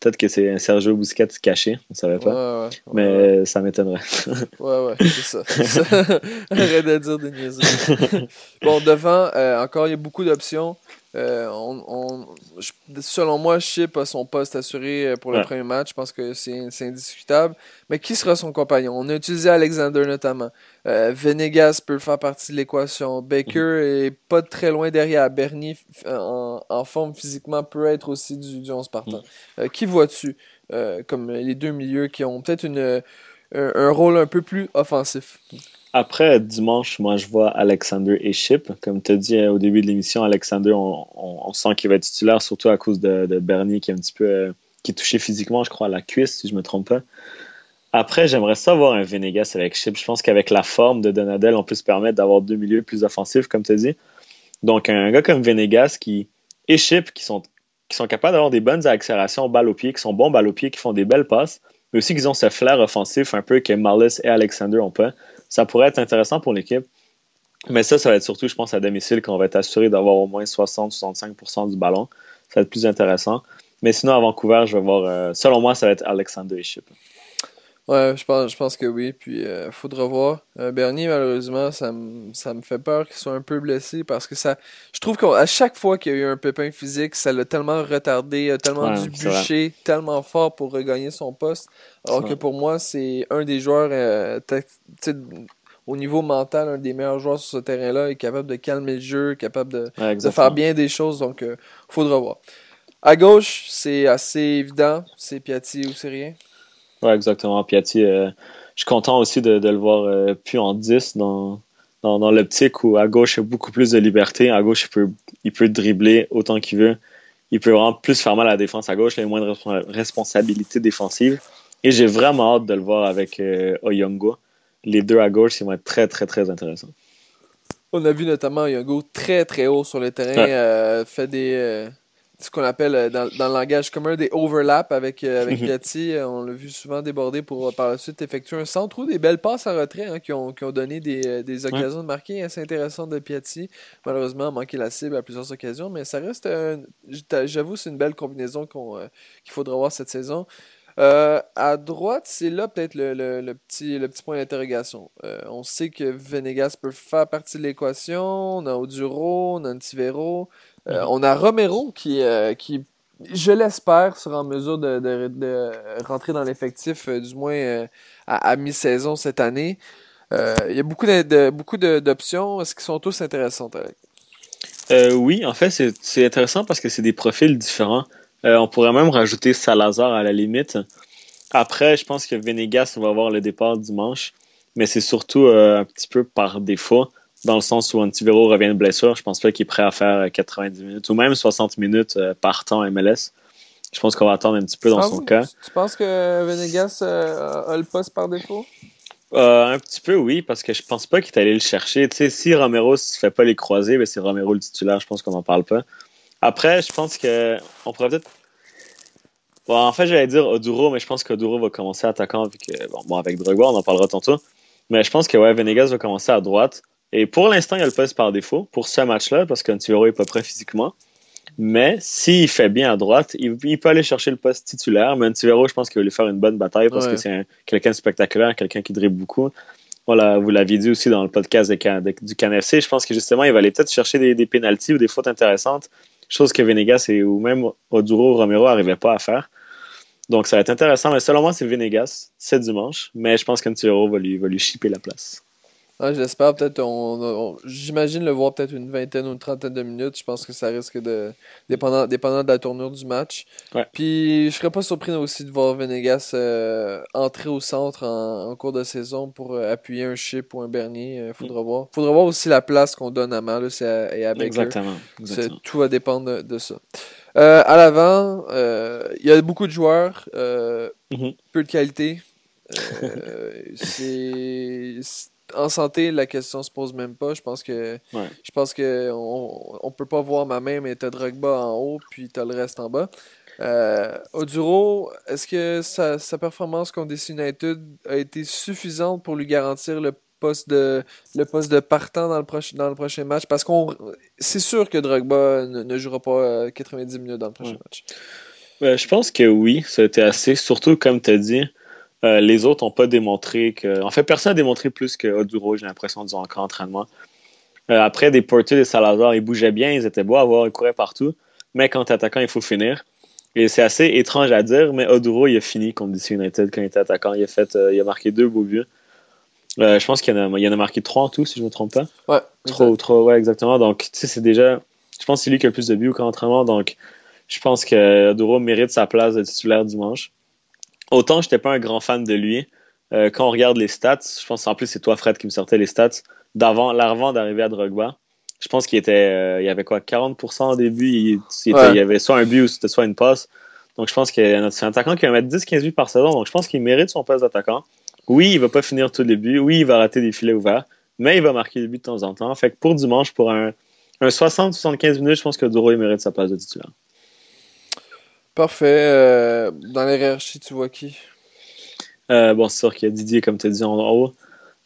Peut-être que c'est un Sergio Busquets caché, on savait pas. mais ça m'étonnerait. ouais, ouais, c'est ça. Arrête de dire des niaiseries. bon, devant, euh, encore, il y a beaucoup d'options. Euh, on, selon moi, Chip a son poste assuré euh, pour le premier match. Je pense que c'est indiscutable. Mais qui sera son compagnon? On a utilisé Alexander notamment. Euh, Venegas peut faire partie de l'équation. Baker mhm. est pas très loin derrière. Bernier, en, forme physiquement, peut être aussi du, du 11 partant. Mhm. qui vois-tu comme les deux milieux qui ont peut-être un rôle un peu plus offensif? Après, dimanche, moi, je vois Alexander et Chip. Comme tu as dit euh, au début de l'émission, Alexander, on, sent qu'il va être titulaire, surtout à cause de, Bernier qui est un petit peu. Euh, qui touché physiquement, je crois, à la cuisse, si je me trompe pas. Après, j'aimerais savoir un Venegas avec Chip. Je pense qu'avec la forme de Donadel, on peut se permettre d'avoir deux milieux plus offensifs, comme tu as dit. Donc, un gars comme Venegas qui, et Chip qui sont, qui sont capables d'avoir des bonnes accélérations balle au pied, qui sont bons balle au pied, qui font des belles passes, mais aussi qu'ils ont ce flair offensif un peu que Marlis et Alexander ont pas ça pourrait être intéressant pour l'équipe. Mais ça, ça va être surtout, je pense, à domicile qu'on va être assuré d'avoir au moins 60-65% du ballon. Ça va être plus intéressant. Mais sinon, à Vancouver, je vais voir. Euh, selon moi, ça va être Alexander et Chip. Ouais, je pense, je pense que oui. Puis, euh, faudra voir. Euh, Bernier, malheureusement, ça, me fait peur qu'il soit un peu blessé parce que ça. Je trouve qu'à chaque fois qu'il y a eu un pépin physique, ça l'a tellement retardé, a tellement dû bûcher tellement fort pour regagner son poste. Alors que pour moi, c'est un des joueurs, euh, au niveau mental, un des meilleurs joueurs sur ce terrain-là, est capable de calmer le jeu, capable de, faire bien des choses. Donc, euh, faudra voir. À gauche, c'est assez évident. C'est Piatti ou c'est rien? Ouais, exactement. Piatti, euh, je suis content aussi de, le voir plus en 10 dans, dans, l'optique où à gauche, il y a beaucoup plus de liberté. À gauche, il peut, il peut dribbler autant qu'il veut. Il peut vraiment plus faire mal à la défense à gauche. Il a moins de responsabilité défensive. Et j'ai vraiment hâte de le voir avec euh, Oyongo. Les deux à gauche, ils vont être très, très, très intéressants. On a vu notamment Oyongo très, très haut sur le terrain, euh, fait des. Euh, ce qu'on appelle euh, dans, dans, le langage commun des overlaps avec, avec Piatti. on l'a vu souvent déborder pour par la suite effectuer un centre ou des belles passes à retrait hein, qui, ont, qui, ont, donné des, des occasions de marquer assez intéressantes de Piatti. Malheureusement, a manqué la cible à plusieurs occasions, mais ça reste. J'avoue, c'est une belle combinaison qu'il faudra voir cette saison. Euh, à droite, c'est là peut-être le, petit, le petit point d'interrogation. Euh, on sait que Venegas peut faire partie de l'équation. On a Oduro, on a Antivero. Euh, on a Romero qui, qui je l'espère, sera en mesure de, rentrer dans l'effectif, du moins à, mi-saison cette année. Il y a beaucoup de, d'options. Est-ce qu'ils sont tous intéressants, oui, en fait, c'est intéressant parce que c'est des profils différents. Euh, on pourrait même rajouter Salazar à la limite. Après, je pense que Venegas va avoir le départ dimanche, mais c'est surtout euh, un petit peu par défaut, dans le sens où Antivero revient de blessure. Je pense pas qu'il est prêt à faire 90 minutes ou même 60 minutes euh, par temps MLS. Je pense qu'on va attendre un petit peu dans son cas. Tu penses que Venegas a le poste par défaut? un petit peu, oui, parce que je pense pas qu'il est allé le chercher. Tu sais, si Romero ne fait pas les croisés, ben c'est Romero le titulaire, je pense qu'on n'en parle pas. Après, je pense que on pourrait peut-être. Bon, en fait, j'allais dire Oduro, mais je pense qu'Oduro va commencer attaquant vu que, bon, avec Drogba, on en parlera tantôt. Mais je pense que ouais, Venegas va commencer à droite. Et pour l'instant, il y a le poste par défaut pour ce match-là, parce qu'Antivero est pas prêt physiquement. Mais s'il fait bien à droite, il, peut aller chercher le poste titulaire. Mais Antivero, je pense qu'il va lui faire une bonne bataille parce que c'est quelqu'un de spectaculaire, quelqu'un qui dribble beaucoup. Voilà, vous l'aviez dit aussi dans le podcast du CanFC. Je pense que justement, il va aller peut-être chercher des, des pénalties ou des fautes intéressantes, chose que Venegas et, ou même Oduro Romero n'arrivaient pas à faire. Donc, ça va être intéressant. Mais selon moi, c'est Venegas. C'est dimanche. Mais je pense qu'Antivero va lui, va lui chipper la place. J'espère peut-être. On, J'imagine le voir peut-être une vingtaine ou une trentaine de minutes. Je pense que ça risque de. Dépendant, dépendant de la tournure du match. Puis je serais pas surpris aussi de voir Venegas euh, entrer au centre en, cours de saison pour euh, appuyer un chip ou un Bernier. Il euh, faudra mm. voir. Faudra voir aussi la place qu'on donne à Malus et à, et Exactement. Tout va dépendre de, ça. à l'avant, il y a beaucoup de joueurs, mm-hmm. peu de qualité. c'est en santé, la question se pose même pas. Je pense que je pense que on, on, peut pas voir ma main, mais t'as Drogba en haut, puis t'as le reste en bas. Euh, Oduro, est-ce que sa, sa performance contre DC United a été suffisante pour lui garantir le poste de le poste de partant dans le prochain dans le prochain match? Parce qu'on c'est sûr que Drogba ne, jouera pas 90 minutes dans le prochain match. Ben, je pense que oui, ça a été assez surtout comme tu as dit euh, les autres n'ont pas démontré que. En fait, personne n'a démontré plus que Oduro, j'ai l'impression, du encore entraînement. Euh, après, des Porter et Salazar, ils bougeaient bien, ils étaient beaux à voir, ils couraient partout. Mais quand attaquant, il faut finir. Et c'est assez étrange à dire, mais Oduro, il a fini contre DC United quand il était attaquant. Il a, fait, euh, il a marqué deux beaux buts. je pense qu'il y, en a, il en a marqué trois en tout, si je ne me trompe pas. Ouais. Trop, trop, ouais, exactement. Donc, tu sais, c'est déjà. Je pense que c'est lui qui a le plus de buts au entraînement. Donc, je pense que Oduro mérite sa place de titulaire dimanche autant j'étais pas un grand fan de lui. Euh, quand on regarde les stats, je pense en plus c'est toi Fred qui me sortait les stats d'avant, l'avant d'arriver à Drogba. Je pense qu'il était, euh, il y avait quoi, 40% au début. Il, il, y avait soit un but ou c'était soit une passe. Donc je pense que c'est un attaquant qui va mettre 10-15 buts par saison. Donc je pense qu'il mérite son poste d'attaquant. Oui, il va pas finir tout le début. Oui, il va rater des filets ouverts. Mais il va marquer des buts de temps en temps. Fait que pour dimanche, pour un, un 60-75 minutes, je pense que Duro il mérite sa place de titulaire. Parfait. Euh, dans les hiérarchie, tu vois qui? Euh, Bon, c'est sûr qu'il y a Didier, comme tu as dit en haut.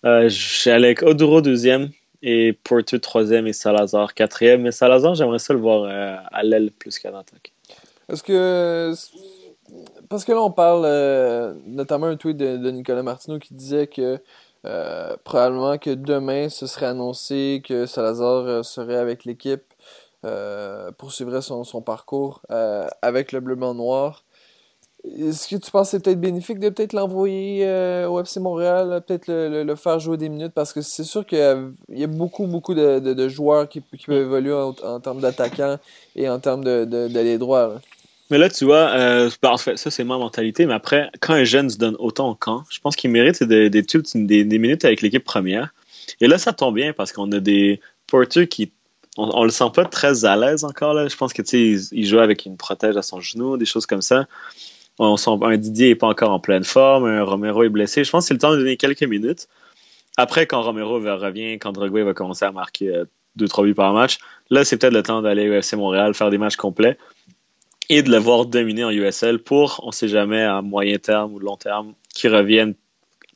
Euh, J'ai avec Oduro deuxième et Porter troisième et Salazar quatrième. Mais Salazar, j'aimerais ça le voir euh, à l'aile plus qu'à l'attaque. Est-ce que. Parce que là, on parle notamment un tweet de, de, Nicolas Martineau qui disait que probablement que demain, ce serait annoncé que Salazar serait avec l'équipe poursuivrait son, parcours euh, avec le bleu blanc noir. Est-ce que tu penses que c'est peut-être bénéfique de peut-être l'envoyer euh, au FC Montréal, peut-être le, faire jouer des minutes? Parce que c'est sûr qu'il y, a beaucoup, beaucoup de, de, joueurs qui, peuvent évoluer en, termes d'attaquants et en termes d'aller droit. Mais là, tu vois, euh, ça c'est ma mentalité, mais après, quand un jeune se donne autant au camp, je pense qu'il mérite des, des, des minutes avec l'équipe première. Et là, ça tombe bien parce qu'on a des porteurs qui on, on, le sent pas très à l'aise encore. Là. Je pense que il, il joue avec une protège à son genou, des choses comme ça. On sent, un Didier est pas encore en pleine forme, un Romero est blessé. Je pense que c'est le temps de donner quelques minutes. Après, quand Romero revient, quand Drogba va commencer à marquer 2-3 euh, buts par match, là, c'est peut-être le temps d'aller au FC Montréal, faire des matchs complets et de le voir dominer en USL pour, on sait jamais, à moyen terme ou long terme, qu'il revienne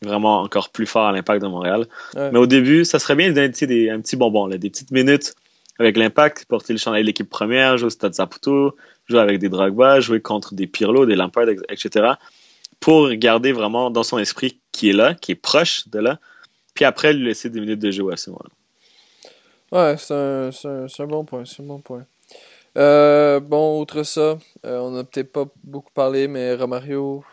vraiment encore plus fort à l'impact de Montréal. Mais au début, ça serait bien de donner des, un petit bonbon, là, des petites minutes avec l'impact, porter le chandail de l'équipe première, jouer au Stade Saputo, jouer avec des Dragba, jouer contre des Pirlo, des Lampard, etc. Pour garder vraiment dans son esprit qui est là, qui est proche de là, puis après lui laisser des minutes de jeu à ce moment-là. Ouais, c'est un, bon point, un bon point. Euh, bon, outre ça, euh, on n'a peut-être pas beaucoup parlé, mais Romario,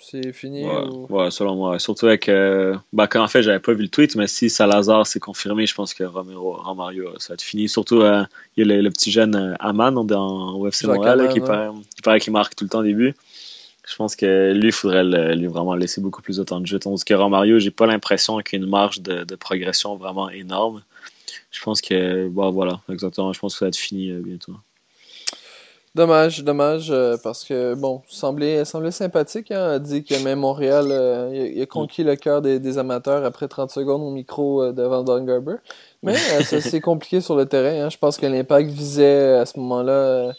c'est fini ouais, selon moi. Surtout avec. Euh, bah, quand en fait, j'avais pas vu le tweet, mais si Salazar s'est confirmé, je pense que Romero, Romario, ça va être fini. Surtout, euh, il y a le, petit jeune euh, Aman dans UFC Montréal qui, paraît, qui marque tout le temps au début. Je pense que lui, il faudrait lui vraiment laisser beaucoup plus de temps de jeu. Tandis que Romario, j'ai pas l'impression qu'il y ait une marge de, de, progression vraiment énorme. Je pense que, bah, voilà, exactement. Je pense que ça va être fini bientôt. Dommage, dommage, euh, parce que, bon, semblait, semblait sympathique. Hein, a dit que même Montréal, euh, il, a, conquis le cœur des, amateurs après 30 secondes au micro euh, devant Don Garber. Mais c'est compliqué sur le terrain. Hein. Je pense que l'impact visait à ce moment-là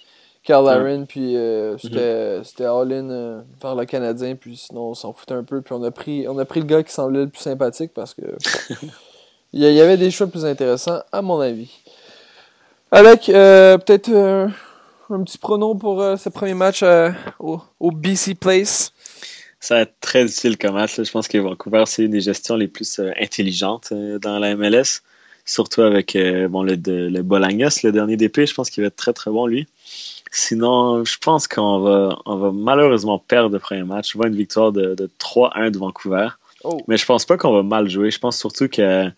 Carl Aaron, puis mm-hmm. c'était all-in vers le Canadien, puis sinon on s'en foutait un peu. Puis on a pris, on a pris le gars qui semblait le plus sympathique parce que il y avait des choix plus intéressants, à mon avis. Alec, euh, peut-être euh, un petit pronom pour euh, ce premier match au, au, BC Place. Ça va être très difficile comme match. Je pense que Vancouver, c'est une des gestions les plus intelligentes dans la MLS. Surtout avec bon, le, le Bolagnas, le dernier DP. Je pense qu'il va être très très bon lui. Sinon, je pense qu'on va, on va malheureusement perdre le premier match. Je vois une victoire de, de 3-1 de Vancouver. Oh. Mais je pense pas qu'on va mal jouer. Je pense surtout que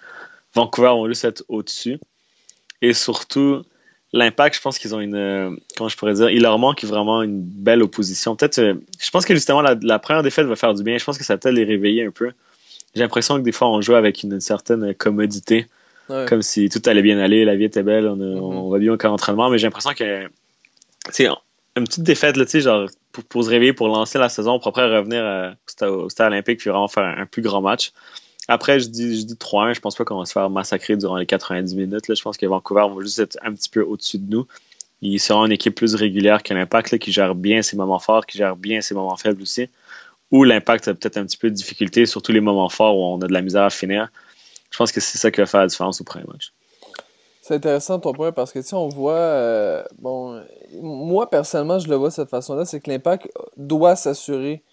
Vancouver va juste être au-dessus. Et surtout, l'impact, je pense qu'ils ont une. Comment je pourrais dire Il leur manque vraiment une belle opposition. Peut-être. Euh, je pense que justement, la, première défaite va faire du bien. Je pense que ça va peut-être les réveiller un peu. J'ai l'impression que des fois, on joue avec une, certaine commodité. Comme si tout allait bien aller, la vie était belle, on, mm-hmm. va bien au camp d'entraînement. Mais j'ai l'impression que. C'est une petite défaite, là, genre, pour, se réveiller, pour lancer la saison, pour après revenir au, stade, olympique puis vraiment faire un plus grand match. Après, je dis, je dis 3-1. Je pense pas qu'on va se faire massacrer durant les 90 minutes. Là. Je pense que Vancouver va juste être un petit peu au-dessus de nous. Ils seront une équipe plus régulière que l'Impact, qui gère bien ses moments forts, qui gère bien ses moments faibles aussi. Ou l'Impact a peut-être un petit peu de difficulté, surtout les moments forts où on a de la misère à finir. Je pense que c'est ça qui va faire la différence au premier match. C'est intéressant ton point parce que tu on voit, euh, bon, moi personnellement, je le vois de cette façon-là, c'est que l'Impact doit s'assurer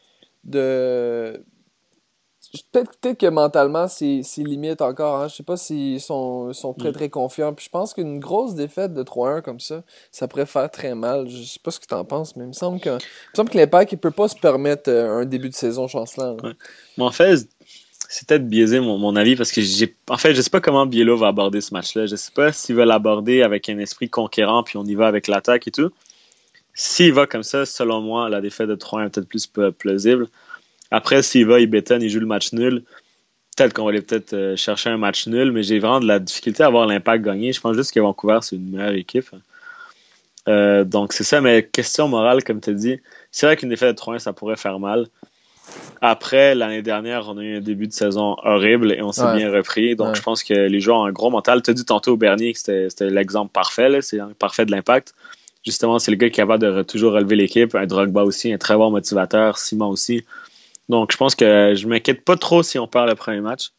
de Peut-être que mentalement, c'est limite encore. Hein. Je sais pas s'ils sont, sont très mm. très confiants. Puis je pense qu'une grosse défaite de 3-1 comme ça, ça pourrait faire très mal. Je sais pas ce que tu en penses, mais il me semble que, il que l'impact ne peut pas se permettre euh, un début de saison chancelant. Mais en fait, c'est peut-être biaisé mon, mon, avis parce que j'ai. En fait, je sais pas comment Bielo va aborder ce match-là. Je sais pas s'il va l'aborder avec un esprit conquérant puis on y va avec l'attaque et tout. S'il va comme ça, selon moi, la défaite de 3-1 est peut-être plus plausible. Après, s'il va, il bétonne, il joue le match nul. Peut-être qu'on va aller peut-être euh, chercher un match nul, mais j'ai vraiment de la difficulté à avoir l'impact gagné. Je pense juste que Vancouver, c'est une meilleure équipe. Euh, donc, c'est ça, mais question morale, comme tu as dit, c'est vrai qu'une défaite de 3-1, ça pourrait faire mal. Après, l'année dernière, on a eu un début de saison horrible et on s'est bien repris. Donc, je pense que les joueurs ont un gros mental. Tu as dit tantôt au Bernier que c'était l'exemple parfait. C'est parfait de l'impact. Justement, c'est le gars qui est capable de toujours relever l'équipe. Un Drogba aussi, un très bon motivateur. Simon aussi. Donc, je pense que je m'inquiète pas trop si on perd le premier match.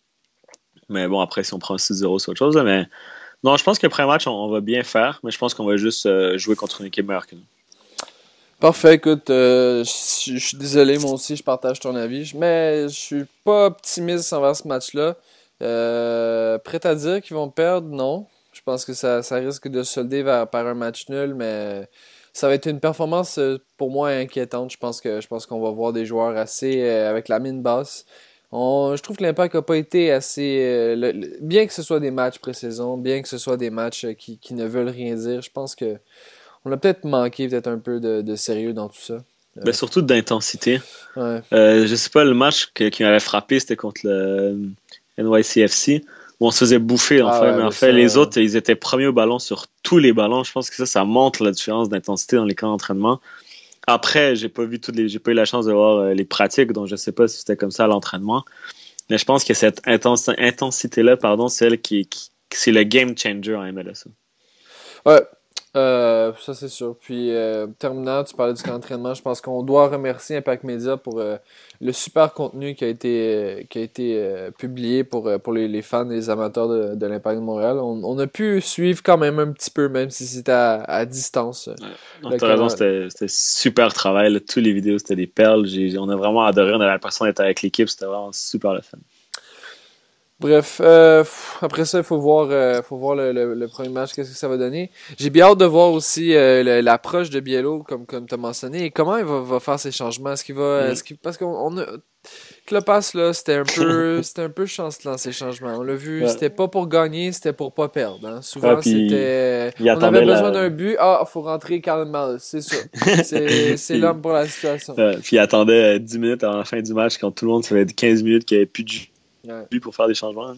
Mais bon, après, si on prend 6-0, c'est autre chose. Mais non, je pense que le premier match, on, va bien faire. Mais je pense qu'on va juste euh, jouer contre une équipe meilleure que nous. Parfait, écoute, euh, je suis désolé, moi aussi, je partage ton avis, mais je suis pas optimiste envers ce match-là. Euh, prêt à dire qu'ils vont perdre, non. Je pense que ça, risque de se solder par un match nul, mais ça va être une performance euh, pour moi inquiétante. Je pense que je pense qu'on va voir des joueurs assez euh, avec la mine basse. je trouve que l'impact n'a pas été assez. Euh, bien que ce soit des matchs pré-saison, bien que ce soit des matchs qui, ne veulent rien dire, je pense que on a peut-être manqué peut-être un peu de, sérieux dans tout ça. Ben, surtout d'intensité. Ouais. je sais pas, le match qui m'avait frappé, c'était contre le NYCFC où on se faisait bouffer en ah fait. mais en fait, les autres, ils étaient premiers au ballon sur tous les ballons. Je pense que ça, ça montre la différence d'intensité dans les camps d'entraînement. Après, j'ai pas vu toutes les, j'ai pas eu la chance de voir euh, les pratiques, donc je sais pas si c'était comme ça à l'entraînement. Mais je pense que cette intensité-là, pardon, c'est elle qui, qui c'est le game changer en MLS. Ouais, euh, ça, c'est sûr. Puis, euh, terminant, tu parlais du camp d'entraînement. Je pense qu'on doit remercier Impact Media pour euh, le super contenu qui a été, qui a été publié pour, pour les, fans et les amateurs de, de l'Impact de Montréal. On, a pu suivre quand même un petit peu, même si c'était à, distance. Ouais. raison, c'était super travail. Tous les vidéos, c'était des perles. On a vraiment adoré. On avait l'impression d'être avec l'équipe. C'était vraiment super le fun. Bref, euh, après ça, il faut voir, euh, faut voir le, le, premier match, qu'est-ce que ça va donner. J'ai bien hâte de voir aussi euh, l'approche de Biello, comme, comme tu as mentionné, et comment il va, va faire ses changements. Est-ce qu'il va. Est-ce parce qu'on a. Klopas, là, c'était un peu c'était un peu chancelant ces changements. On l'a vu, c'était pas pour gagner, c'était pour pas perdre. Hein. Souvent, c'était. On avait besoin d'un but. Ah, faut rentrer calmement. C'est ça. C'est l'homme pour la situation. puis il attendait 10 minutes avant la fin du match quand tout le monde se fait 15 minutes qu'il n'y avait plus de pour faire des changements.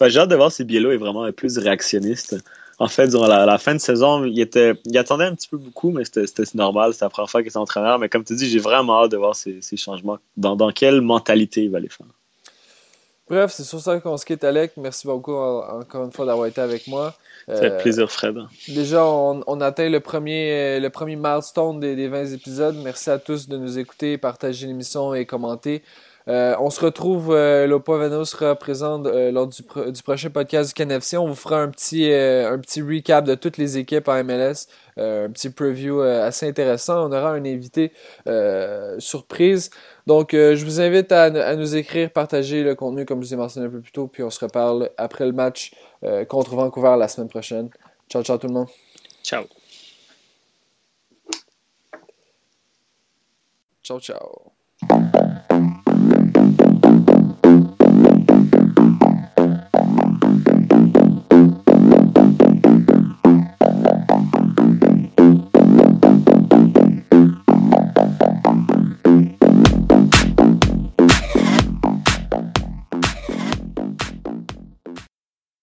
J'ai hâte de voir si Bielo est vraiment plus réactionniste. En fait, durant la, fin de saison, il, était, il attendait un petit peu beaucoup, mais c'était normal. C'était la première fois qu'il était entraîneur. Mais comme tu dis, j'ai vraiment hâte de voir ces, changements. Dans, dans, quelle mentalité il va les faire? Bref, c'est sur ça qu'on se quitte, Alec. Merci beaucoup encore une fois d'avoir été avec moi. Ça fait euh, plaisir, Fred. Déjà, on, on, atteint le premier, le premier milestone des, des 20 épisodes. Merci à tous de nous écouter, partager l'émission et commenter. On se retrouve, euh, Lopo sera présent lors du, du, prochain podcast du KNFC. On vous fera un petit, un petit recap de toutes les équipes en MLS, un petit preview assez intéressant. On aura un invité surprise. Donc, je vous invite à, à, nous écrire, partager le contenu comme je vous ai mentionné un peu plus tôt, puis on se reparle après le match contre Vancouver la semaine prochaine. Ciao, ciao tout le monde. Ciao. Ciao, ciao.